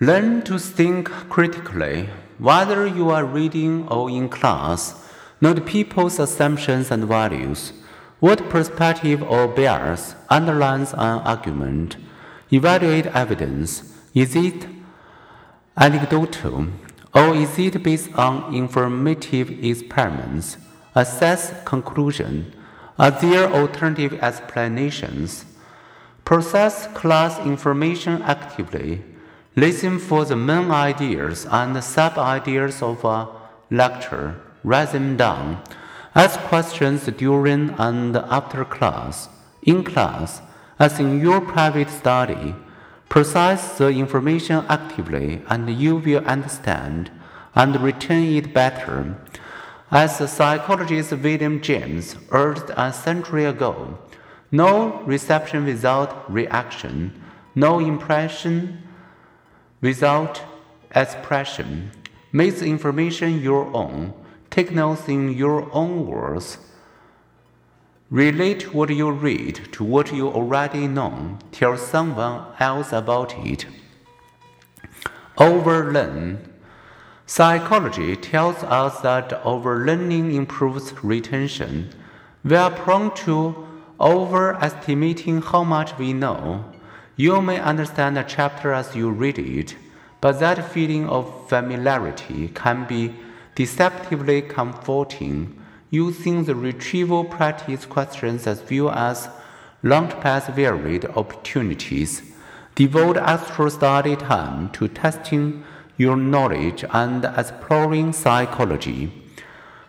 Learn to think critically, whether you are reading or in class. Note people's assumptions and values. What perspective or bias underlines an argument? Evaluate evidence. Is it anecdotal or is it based on informative experiments? Assess conclusion. Are there alternative explanations? Process class information actively. Listen for the main ideas and sub ideas of a lecture. Write them down. Ask questions during and after class. In class, as in your private study, process the information actively and you will understand and retain it better. As psychologist William James urged a century ago, no reception without reaction, no impression without expression. Make the information your own. Take notes in your own words. Relate what you read to what you already know. Tell someone else about it. Overlearn. Psychology tells us that overlearning improves retention. We are prone to overestimating how much we know. You may understand a chapter as you read it, but that feeling of familiarity can be deceptively comforting. Using the retrieval practice questions as well as Launchpad's varied opportunities. Devote extra study time to testing your knowledge and exploring psychology.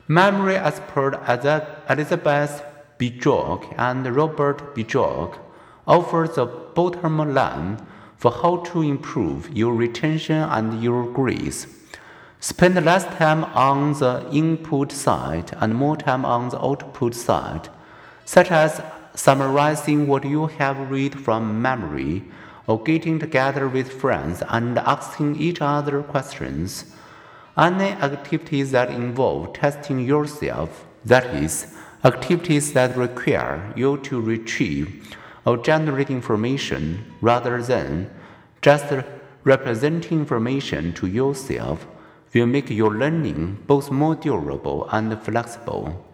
Memory expert Elizabeth Bjork and Robert Bjork offer the bottom line for how to improve your retention and your grades. Spend less time on the input side and more time on the output side, such as summarizing what you have read from memory or getting together with friends and asking each other questions. Any activities that involve testing yourself, that is, activities that require you to retrieve or generate information rather than just representing information to yourself, will make your learning both more durable and flexible.